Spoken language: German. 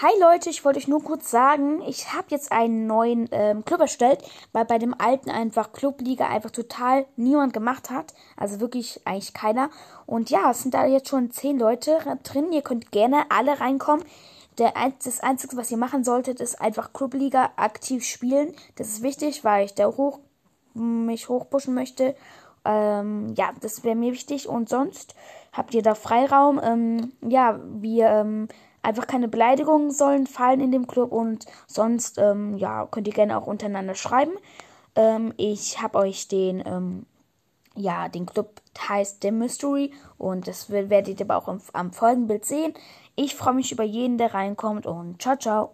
Hi Leute, ich wollte euch nur kurz sagen, ich habe jetzt einen neuen ähm, Club erstellt, weil bei dem alten einfach Clubliga einfach total niemand gemacht hat. Also wirklich eigentlich keiner. Und ja, es sind da jetzt schon zehn Leute drin. Ihr könnt gerne alle reinkommen. Der, das Einzige, was ihr machen solltet, ist einfach Clubliga aktiv spielen. Das ist wichtig, weil ich da hoch, mich hochpushen möchte. Ähm, ja, das wäre mir wichtig. Und sonst habt ihr da Freiraum. Ähm, ja, wir ähm, einfach keine Beleidigungen sollen fallen in dem Club und sonst ähm, ja könnt ihr gerne auch untereinander schreiben. Ähm, ich habe euch den ähm, ja den Club heißt The Mystery und das werdet ihr aber auch am, am Folgenbild sehen. Ich freue mich über jeden, der reinkommt und ciao ciao.